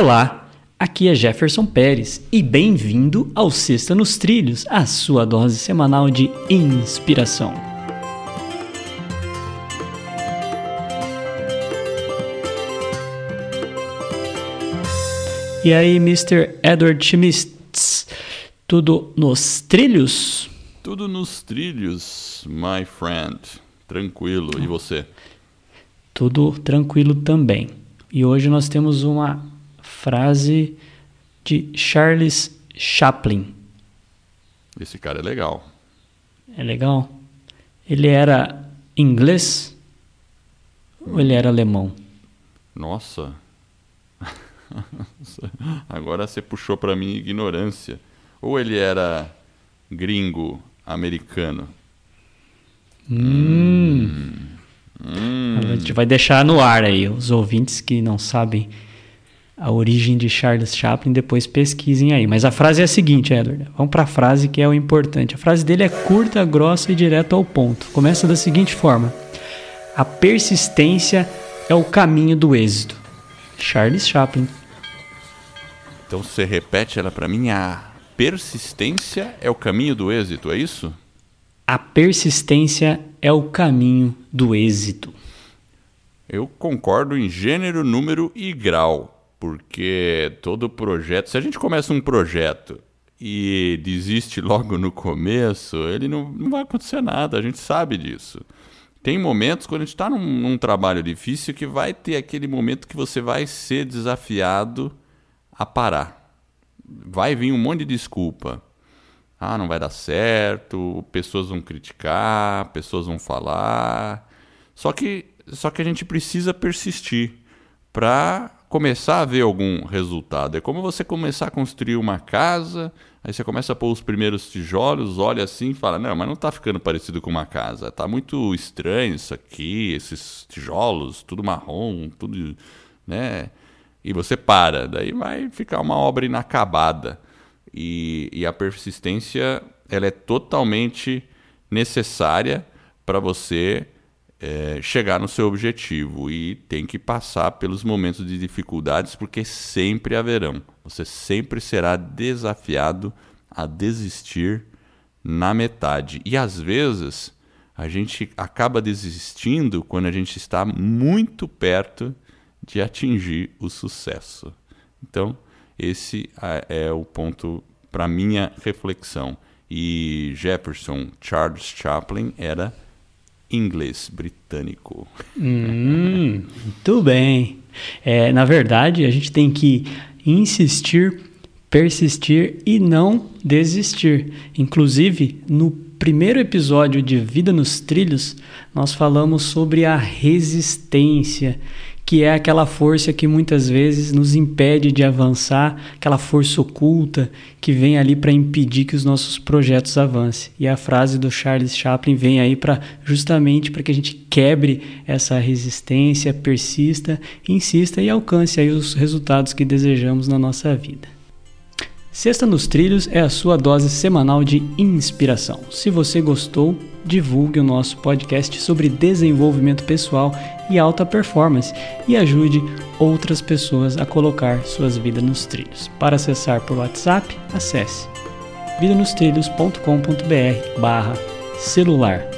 Olá, aqui é Jefferson Pérez e bem-vindo ao Sexta nos Trilhos, a sua dose semanal de inspiração. E aí, Mr. Edward Schmitz, tudo nos trilhos? Tudo nos trilhos, my friend. Tranquilo. E você? Tudo tranquilo também. E hoje nós temos uma frase de Charles Chaplin. Esse cara é legal. É legal? Ele era inglês ou ele era alemão? Nossa. Agora você puxou para mim ignorância. Ou ele era gringo americano? Hum. Hum. A gente vai deixar no ar aí os ouvintes que não sabem a origem de Charles Chaplin, depois pesquisem aí. Mas a frase é a seguinte, Edward. Vamos para a frase que é o importante. A frase dele é curta, grossa e direto ao ponto. Começa da seguinte forma: A persistência é o caminho do êxito. Charles Chaplin. Então você repete ela para mim: a persistência é o caminho do êxito, é isso? A persistência é o caminho do êxito. Eu concordo em gênero, número e grau. Porque todo projeto, se a gente começa um projeto e desiste logo no começo, ele não, não vai acontecer nada, a gente sabe disso. Tem momentos quando a gente está num, num, trabalho difícil que vai ter aquele momento que você vai ser desafiado a parar. Vai vir um monte de desculpa. Ah, não vai dar certo, pessoas vão criticar, pessoas vão falar. Só que, só que a gente precisa persistir para começar a ver algum resultado. É como você começar a construir uma casa, aí você começa a pôr os primeiros tijolos, olha assim e fala: Não, mas não está ficando parecido com uma casa. Está muito estranho isso aqui, esses tijolos, tudo marrom, tudo. né? E você para, daí vai ficar uma obra inacabada. E, e a persistência ela é totalmente necessária para você é, chegar no seu objetivo e tem que passar pelos momentos de dificuldades porque sempre haverão. Você sempre será desafiado a desistir na metade. E às vezes a gente acaba desistindo quando a gente está muito perto de atingir o sucesso. Então, esse é o ponto para minha reflexão. E Jefferson Charles Chaplin era inglês britânico. Hum, muito bem. É, na verdade, a gente tem que insistir, persistir e não desistir. Inclusive, no primeiro episódio de Vida nos Trilhos, nós falamos sobre a resistência que é aquela força que muitas vezes nos impede de avançar, aquela força oculta que vem ali para impedir que os nossos projetos avancem. E a frase do Charles Chaplin vem aí para justamente para que a gente quebre essa resistência, persista, insista e alcance aí os resultados que desejamos na nossa vida. Sexta nos Trilhos é a sua dose semanal de inspiração. Se você gostou, divulgue o nosso podcast sobre desenvolvimento pessoal e alta performance e ajude outras pessoas a colocar suas vidas nos trilhos. Para acessar por WhatsApp, acesse vidanostrilhos.com.br barra celular